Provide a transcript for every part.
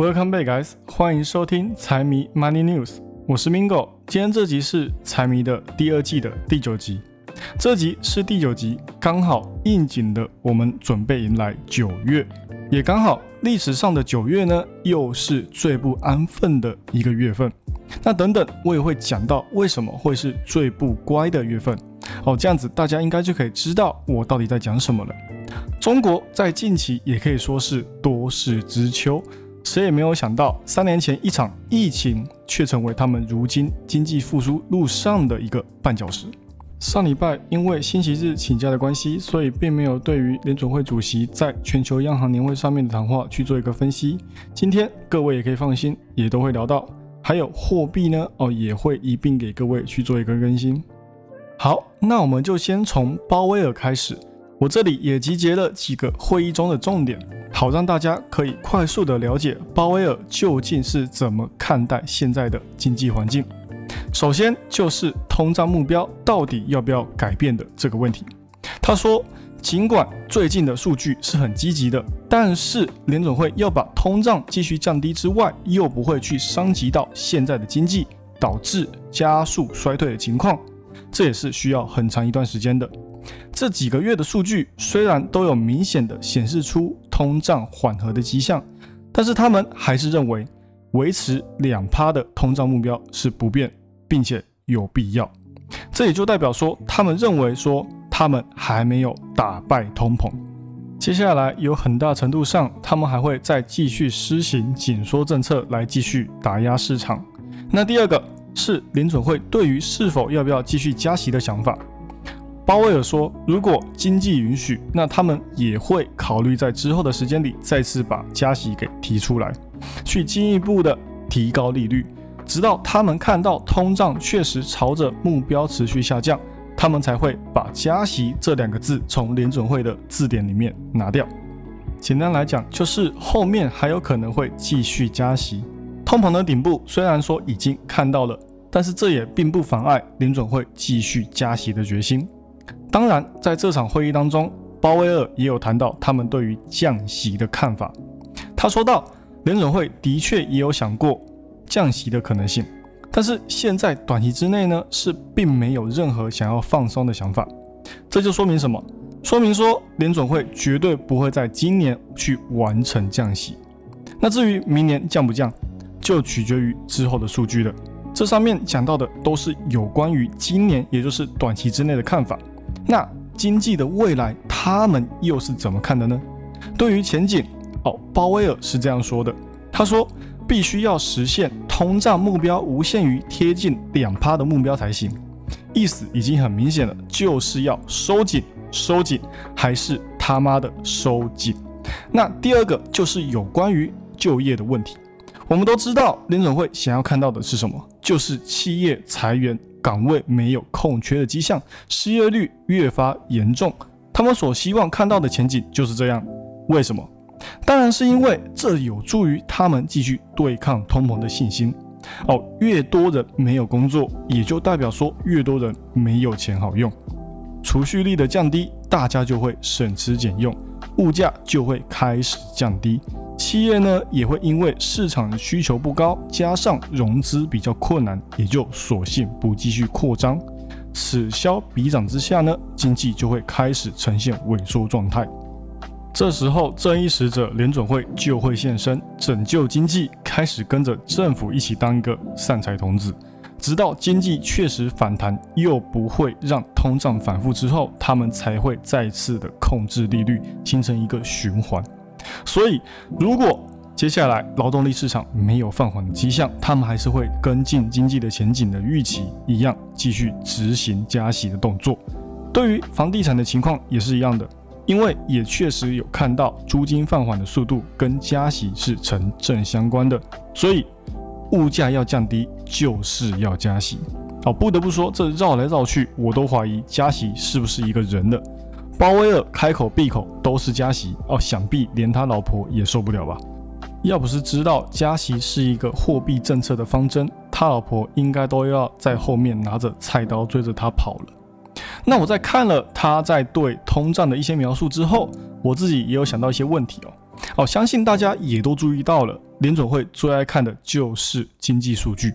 Welcome back, guys！欢迎收听财迷 Money News，我是 Mingo。今天这集是财迷的第二季的第九集，这集是第九集，刚好应景的，我们准备迎来九月，也刚好历史上的九月呢，又是最不安分的一个月份。那等等，我也会讲到为什么会是最不乖的月份。哦，这样子大家应该就可以知道我到底在讲什么了。中国在近期也可以说是多事之秋。谁也没有想到，三年前一场疫情却成为他们如今经济复苏路上的一个绊脚石。上礼拜因为星期日请假的关系，所以并没有对于联准会主席在全球央行年会上面的谈话去做一个分析。今天各位也可以放心，也都会聊到。还有货币呢，哦，也会一并给各位去做一个更新。好，那我们就先从鲍威尔开始。我这里也集结了几个会议中的重点，好让大家可以快速的了解鲍威尔究竟是怎么看待现在的经济环境。首先就是通胀目标到底要不要改变的这个问题。他说，尽管最近的数据是很积极的，但是联总会要把通胀继续降低之外，又不会去伤及到现在的经济，导致加速衰退的情况，这也是需要很长一段时间的。这几个月的数据虽然都有明显的显示出通胀缓和的迹象，但是他们还是认为维持两趴的通胀目标是不变，并且有必要。这也就代表说，他们认为说他们还没有打败通膨。接下来有很大程度上，他们还会再继续施行紧缩政策来继续打压市场。那第二个是联准会对于是否要不要继续加息的想法。鲍威尔说：“如果经济允许，那他们也会考虑在之后的时间里再次把加息给提出来，去进一步的提高利率，直到他们看到通胀确实朝着目标持续下降，他们才会把加息这两个字从联准会的字典里面拿掉。简单来讲，就是后面还有可能会继续加息。通膨的顶部虽然说已经看到了，但是这也并不妨碍联准会继续加息的决心。”当然，在这场会议当中，鲍威尔也有谈到他们对于降息的看法。他说到，联准会的确也有想过降息的可能性，但是现在短期之内呢，是并没有任何想要放松的想法。这就说明什么？说明说联准会绝对不会在今年去完成降息。那至于明年降不降，就取决于之后的数据了。这上面讲到的都是有关于今年，也就是短期之内的看法。那经济的未来，他们又是怎么看的呢？对于前景，哦，鲍威尔是这样说的。他说，必须要实现通胀目标无限于贴近两趴的目标才行。意思已经很明显了，就是要收紧、收紧，还是他妈的收紧。那第二个就是有关于就业的问题。我们都知道，联准会想要看到的是什么？就是企业裁员。岗位没有空缺的迹象，失业率越发严重。他们所希望看到的前景就是这样。为什么？当然是因为这有助于他们继续对抗通膨的信心。哦，越多人没有工作，也就代表说越多人没有钱好用。储蓄率的降低，大家就会省吃俭用，物价就会开始降低。企业呢也会因为市场需求不高，加上融资比较困难，也就索性不继续扩张。此消彼长之下呢，经济就会开始呈现萎缩状态。这时候，正义使者联准会就会现身，拯救经济，开始跟着政府一起当一个善财童子，直到经济确实反弹，又不会让通胀反复之后，他们才会再次的控制利率，形成一个循环。所以，如果接下来劳动力市场没有放缓的迹象，他们还是会跟进经济的前景的预期一样，继续执行加息的动作。对于房地产的情况也是一样的，因为也确实有看到租金放缓的速度跟加息是成正相关的，所以物价要降低就是要加息。哦，不得不说，这绕来绕去，我都怀疑加息是不是一个人的。鲍威尔开口闭口都是加息哦，想必连他老婆也受不了吧？要不是知道加息是一个货币政策的方针，他老婆应该都要在后面拿着菜刀追着他跑了。那我在看了他在对通胀的一些描述之后，我自己也有想到一些问题哦。哦，相信大家也都注意到了，联准会最爱看的就是经济数据。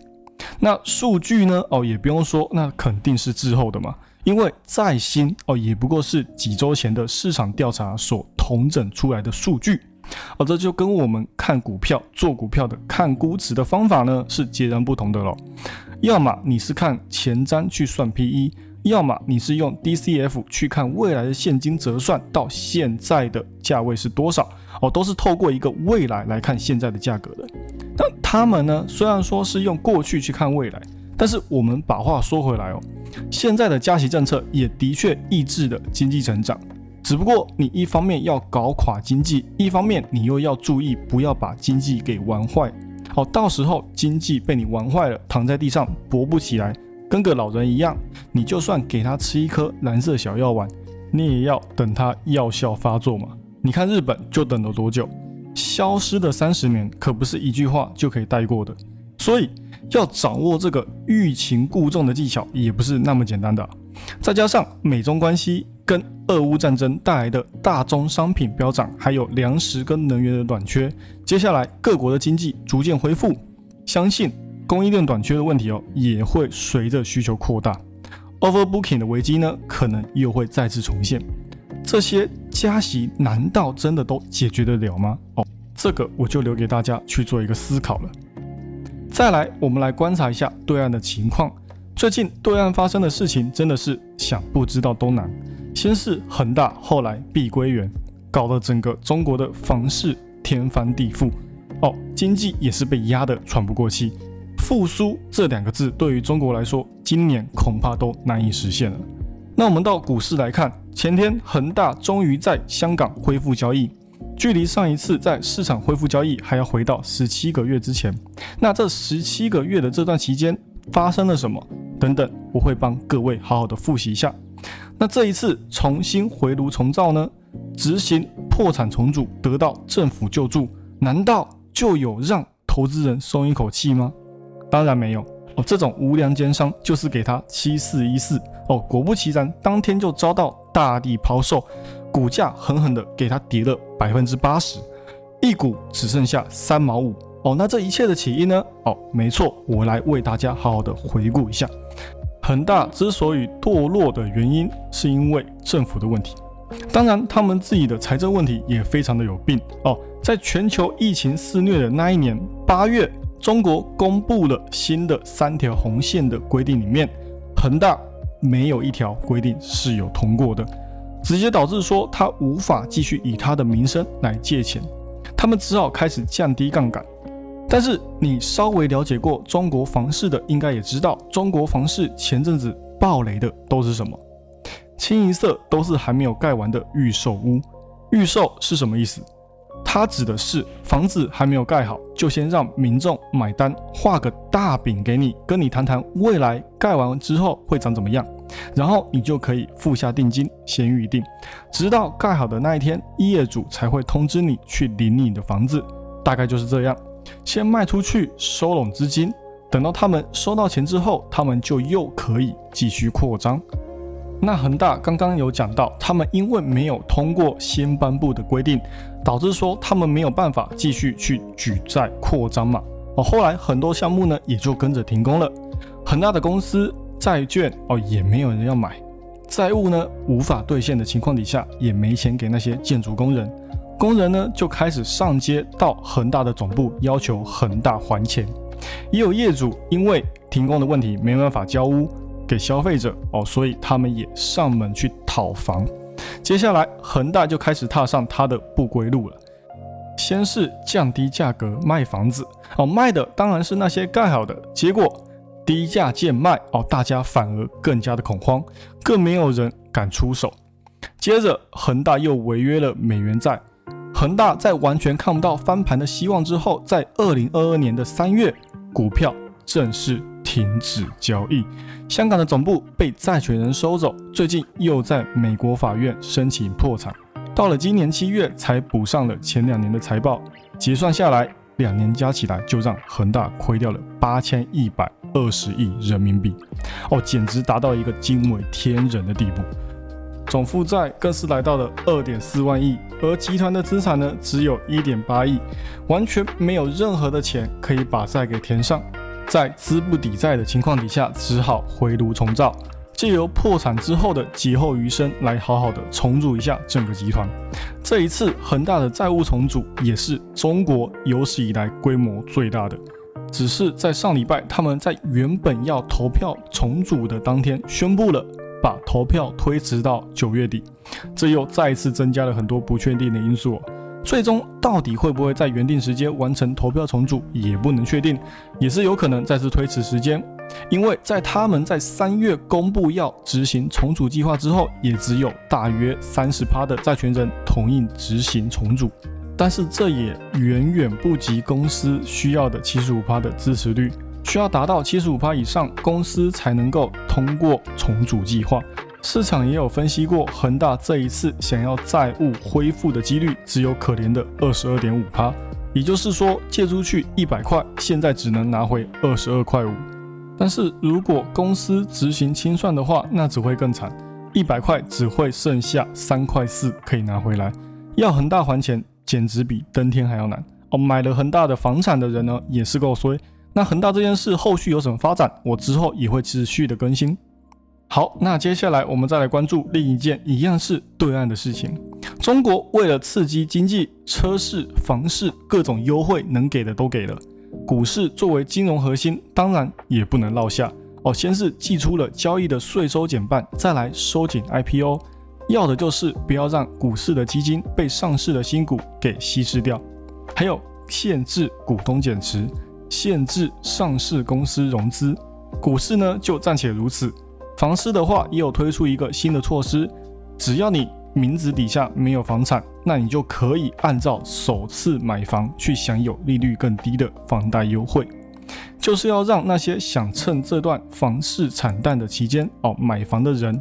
那数据呢？哦，也不用说，那肯定是滞后的嘛。因为再新哦，也不过是几周前的市场调查所统整出来的数据。哦，这就跟我们看股票、做股票的看估值的方法呢是截然不同的了。要么你是看前瞻去算 PE，要么你是用 DCF 去看未来的现金折算到现在的价位是多少。哦，都是透过一个未来来看现在的价格的。那他们呢，虽然说是用过去去看未来，但是我们把话说回来哦，现在的加息政策也的确抑制了经济成长。只不过你一方面要搞垮经济，一方面你又要注意不要把经济给玩坏。好，到时候经济被你玩坏了，躺在地上勃不起来，跟个老人一样，你就算给他吃一颗蓝色小药丸，你也要等他药效发作嘛。你看日本就等了多久？消失的三十年可不是一句话就可以带过的。所以要掌握这个欲擒故纵的技巧，也不是那么简单的。再加上美中关系。跟俄乌战争带来的大宗商品飙涨，还有粮食跟能源的短缺，接下来各国的经济逐渐恢复，相信供应链短缺的问题哦，也会随着需求扩大，overbooking 的危机呢，可能又会再次重现。这些加息难道真的都解决得了吗？哦，这个我就留给大家去做一个思考了。再来，我们来观察一下对岸的情况。最近对岸发生的事情真的是想不知道都难。先是恒大，后来碧桂园，搞得整个中国的房市天翻地覆，哦，经济也是被压得喘不过气。复苏这两个字对于中国来说，今年恐怕都难以实现了。那我们到股市来看，前天恒大终于在香港恢复交易，距离上一次在市场恢复交易还要回到十七个月之前。那这十七个月的这段期间发生了什么？等等，我会帮各位好好的复习一下。那这一次重新回炉重造呢？执行破产重组，得到政府救助，难道就有让投资人松一口气吗？当然没有哦，这种无良奸商就是给他七四一四哦，果不其然，当天就遭到大地抛售，股价狠狠的给他跌了百分之八十，一股只剩下三毛五哦。那这一切的起因呢？哦，没错，我来为大家好好的回顾一下。恒大之所以堕落的原因，是因为政府的问题。当然，他们自己的财政问题也非常的有病哦。在全球疫情肆虐的那一年八月，中国公布了新的三条红线的规定，里面恒大没有一条规定是有通过的，直接导致说他无法继续以他的名声来借钱，他们只好开始降低杠杆。但是你稍微了解过中国房市的，应该也知道，中国房市前阵子暴雷的都是什么？清一色都是还没有盖完的预售屋。预售是什么意思？它指的是房子还没有盖好，就先让民众买单，画个大饼给你，跟你谈谈未来盖完之后会长怎么样，然后你就可以付下定金，先预定，直到盖好的那一天，业主才会通知你去领你的房子，大概就是这样。先卖出去收拢资金，等到他们收到钱之后，他们就又可以继续扩张。那恒大刚刚有讲到，他们因为没有通过新颁布的规定，导致说他们没有办法继续去举债扩张嘛。哦，后来很多项目呢也就跟着停工了。恒大的公司债券哦也没有人要买，债务呢无法兑现的情况底下，也没钱给那些建筑工人。工人呢就开始上街到恒大的总部要求恒大还钱，也有业主因为停工的问题没办法交屋给消费者哦，所以他们也上门去讨房。接下来恒大就开始踏上他的不归路了，先是降低价格卖房子哦，卖的当然是那些盖好的，结果低价贱卖哦，大家反而更加的恐慌，更没有人敢出手。接着恒大又违约了美元债。恒大在完全看不到翻盘的希望之后，在二零二二年的三月，股票正式停止交易，香港的总部被债权人收走，最近又在美国法院申请破产，到了今年七月才补上了前两年的财报，结算下来，两年加起来就让恒大亏掉了八千一百二十亿人民币，哦，简直达到一个惊为天人的地步。总负债更是来到了二点四万亿，而集团的资产呢只有一点八亿，完全没有任何的钱可以把债给填上，在资不抵债的情况底下，只好回炉重造。借由破产之后的劫后余生来好好的重组一下整个集团。这一次恒大的债务重组也是中国有史以来规模最大的。只是在上礼拜，他们在原本要投票重组的当天宣布了把投票推迟到九月底，这又再次增加了很多不确定的因素。最终到底会不会在原定时间完成投票重组也不能确定，也是有可能再次推迟时间。因为在他们在三月公布要执行重组计划之后，也只有大约三十趴的债权人同意执行重组，但是这也远远不及公司需要的七十五趴的支持率，需要达到七十五趴以上，公司才能够通过重组计划。市场也有分析过，恒大这一次想要债务恢复的几率只有可怜的二十二点五趴，也就是说借出去一百块，现在只能拿回二十二块五。但是如果公司执行清算的话，那只会更惨，一百块只会剩下三块四可以拿回来，要恒大还钱，简直比登天还要难哦。买了恒大的房产的人呢，也是够衰。那恒大这件事后续有什么发展，我之后也会持续的更新。好，那接下来我们再来关注另一件一样是对岸的事情。中国为了刺激经济，车市、房市各种优惠能给的都给了。股市作为金融核心，当然也不能落下哦。先是寄出了交易的税收减半，再来收紧 IPO，要的就是不要让股市的基金被上市的新股给稀释掉。还有限制股东减持，限制上市公司融资。股市呢就暂且如此，房市的话也有推出一个新的措施，只要你。名字底下没有房产，那你就可以按照首次买房去享有利率更低的房贷优惠，就是要让那些想趁这段房市惨淡的期间哦买房的人，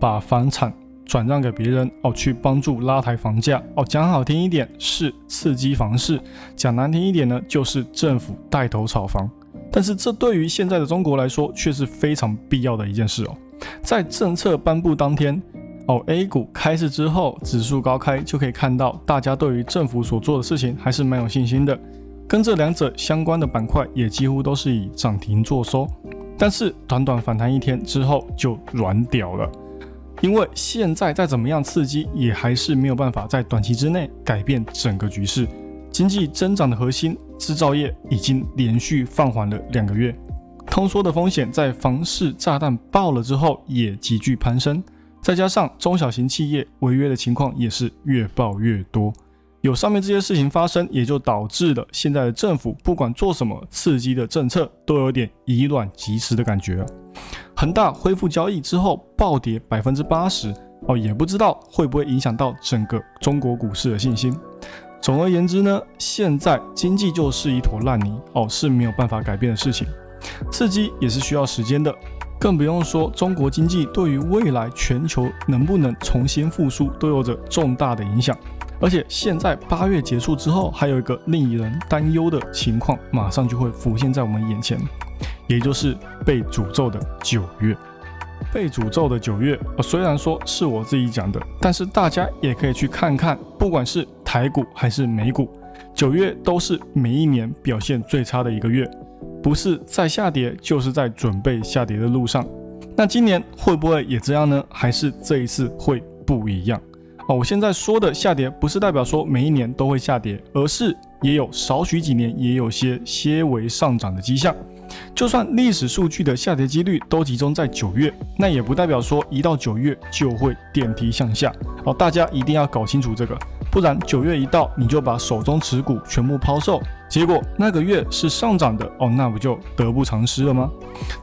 把房产转让给别人哦，去帮助拉抬房价哦。讲好听一点是刺激房市，讲难听一点呢就是政府带头炒房。但是这对于现在的中国来说却是非常必要的一件事哦，在政策颁布当天。哦，A 股开市之后，指数高开，就可以看到大家对于政府所做的事情还是蛮有信心的。跟这两者相关的板块也几乎都是以涨停做收，但是短短反弹一天之后就软掉了，因为现在再怎么样刺激，也还是没有办法在短期之内改变整个局势。经济增长的核心制造业已经连续放缓了两个月，通缩的风险在房市炸弹爆了之后也急剧攀升。再加上中小型企业违约的情况也是越爆越多，有上面这些事情发生，也就导致了现在的政府不管做什么刺激的政策，都有点以卵击石的感觉。恒大恢复交易之后暴跌百分之八十，哦，也不知道会不会影响到整个中国股市的信心。总而言之呢，现在经济就是一坨烂泥，哦，是没有办法改变的事情，刺激也是需要时间的。更不用说，中国经济对于未来全球能不能重新复苏都有着重大的影响。而且现在八月结束之后，还有一个令人担忧的情况，马上就会浮现在我们眼前，也就是被诅咒的九月。被诅咒的九月，虽然说是我自己讲的，但是大家也可以去看看，不管是台股还是美股，九月都是每一年表现最差的一个月。不是在下跌，就是在准备下跌的路上。那今年会不会也这样呢？还是这一次会不一样？哦，我现在说的下跌，不是代表说每一年都会下跌，而是也有少许几年也有些些微上涨的迹象。就算历史数据的下跌几率都集中在九月，那也不代表说一到九月就会电梯向下。哦，大家一定要搞清楚这个。不然九月一到，你就把手中持股全部抛售，结果那个月是上涨的哦，那不就得不偿失了吗？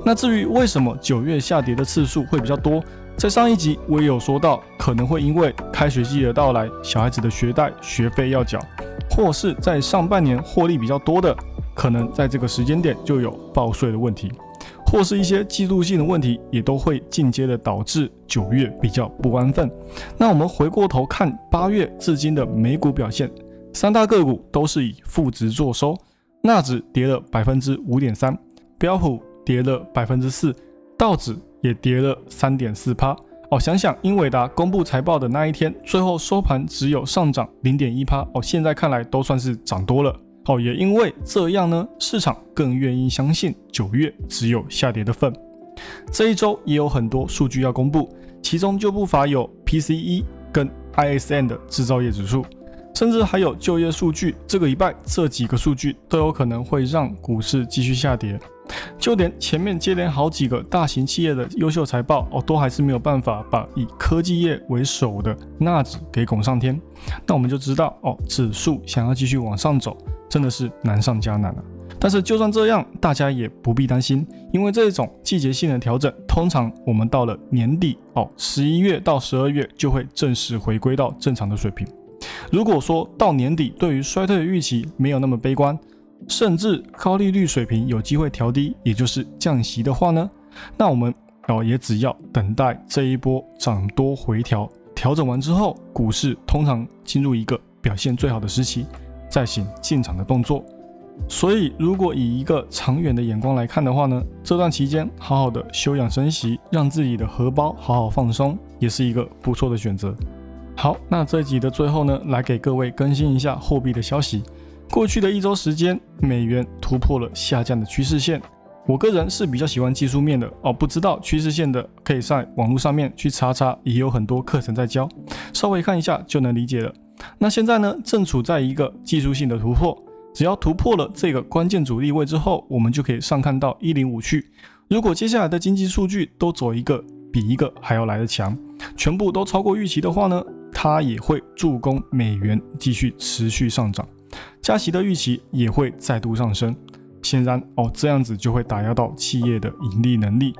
那至于为什么九月下跌的次数会比较多，在上一集我也有说到，可能会因为开学季的到来，小孩子的学贷学费要缴，或是在上半年获利比较多的，可能在这个时间点就有报税的问题。或是一些季度性的问题，也都会间接的导致九月比较不安分。那我们回过头看八月至今的美股表现，三大个股都是以负值作收，纳指跌了百分之五点三，标普跌了百分之四，道指也跌了三点四趴。哦，想想英伟达公布财报的那一天，最后收盘只有上涨零点一趴，哦，现在看来都算是涨多了。好，也因为这样呢，市场更愿意相信九月只有下跌的份。这一周也有很多数据要公布，其中就不乏有 PCE 跟 ISM 的制造业指数，甚至还有就业数据。这个礼拜这几个数据都有可能会让股市继续下跌。就连前面接连好几个大型企业的优秀财报哦，都还是没有办法把以科技业为首的纳指给拱上天。那我们就知道哦，指数想要继续往上走，真的是难上加难了。但是就算这样，大家也不必担心，因为这种季节性的调整，通常我们到了年底哦，十一月到十二月就会正式回归到正常的水平。如果说到年底对于衰退的预期没有那么悲观，甚至高利率水平有机会调低，也就是降息的话呢，那我们哦也只要等待这一波涨多回调调整完之后，股市通常进入一个表现最好的时期，再行进场的动作。所以，如果以一个长远的眼光来看的话呢，这段期间好好的休养生息，让自己的荷包好好放松，也是一个不错的选择。好，那这集的最后呢，来给各位更新一下货币的消息。过去的一周时间，美元突破了下降的趋势线。我个人是比较喜欢技术面的哦，不知道趋势线的，可以在网络上面去查查，也有很多课程在教，稍微看一下就能理解了。那现在呢，正处在一个技术性的突破。只要突破了这个关键阻力位之后，我们就可以上看到一零五去。如果接下来的经济数据都走一个比一个还要来的强，全部都超过预期的话呢，它也会助攻美元继续持续上涨，加息的预期也会再度上升。显然哦，这样子就会打压到企业的盈利能力。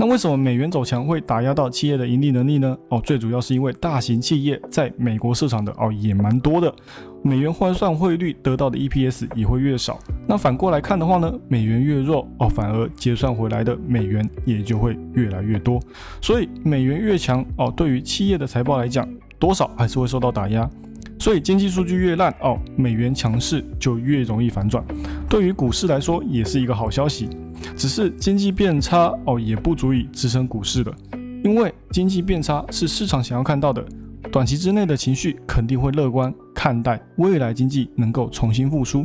那为什么美元走强会打压到企业的盈利能力呢？哦，最主要是因为大型企业在美国市场的哦也蛮多的，美元换算汇率得到的 EPS 也会越少。那反过来看的话呢，美元越弱哦，反而结算回来的美元也就会越来越多。所以美元越强哦，对于企业的财报来讲，多少还是会受到打压。所以经济数据越烂哦，美元强势就越容易反转。对于股市来说，也是一个好消息。只是经济变差哦，也不足以支撑股市的，因为经济变差是市场想要看到的，短期之内的情绪肯定会乐观看待未来经济能够重新复苏。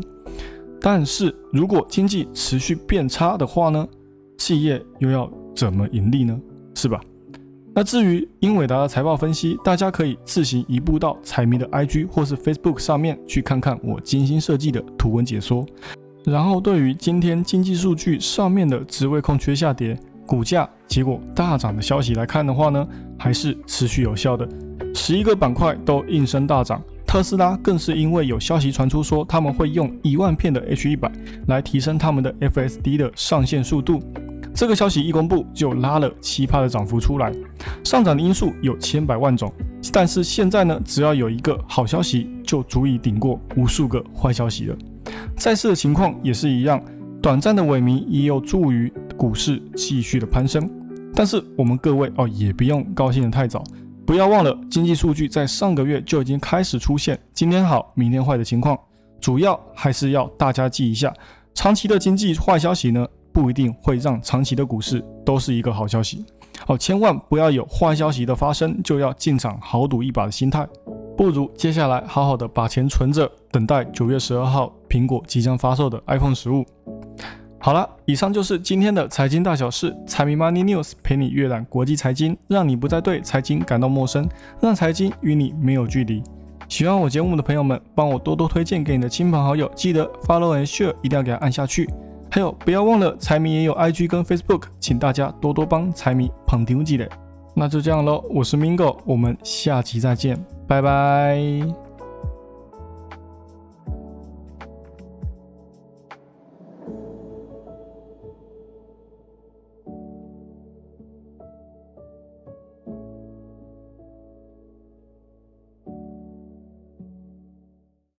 但是如果经济持续变差的话呢，企业又要怎么盈利呢？是吧？那至于英伟达的财报分析，大家可以自行移步到彩迷的 IG 或是 Facebook 上面去看看我精心设计的图文解说。然后，对于今天经济数据上面的职位空缺下跌，股价结果大涨的消息来看的话呢，还是持续有效的。十一个板块都应声大涨，特斯拉更是因为有消息传出说他们会用一万片的 H 一百来提升他们的 FSD 的上线速度。这个消息一公布，就拉了奇葩的涨幅出来。上涨的因素有千百万种，但是现在呢，只要有一个好消息，就足以顶过无数个坏消息了。再次的情况也是一样，短暂的萎靡也有助于股市继续的攀升。但是我们各位哦，也不用高兴的太早，不要忘了经济数据在上个月就已经开始出现今天好明天坏的情况。主要还是要大家记一下，长期的经济坏消息呢，不一定会让长期的股市都是一个好消息。哦，千万不要有坏消息的发生就要进场豪赌一把的心态。不如接下来好好的把钱存着，等待九月十二号苹果即将发售的 iPhone 十五。好了，以上就是今天的财经大小事，财迷 Money News 陪你阅览国际财经，让你不再对财经感到陌生，让财经与你没有距离。喜欢我节目的朋友们，帮我多多推荐给你的亲朋好友，记得 Follow and Share 一定要给它按下去。还有，不要忘了财迷也有 IG 跟 Facebook，请大家多多帮财迷捧丢记得。那就这样喽，我是 Mingo，我们下期再见。拜拜。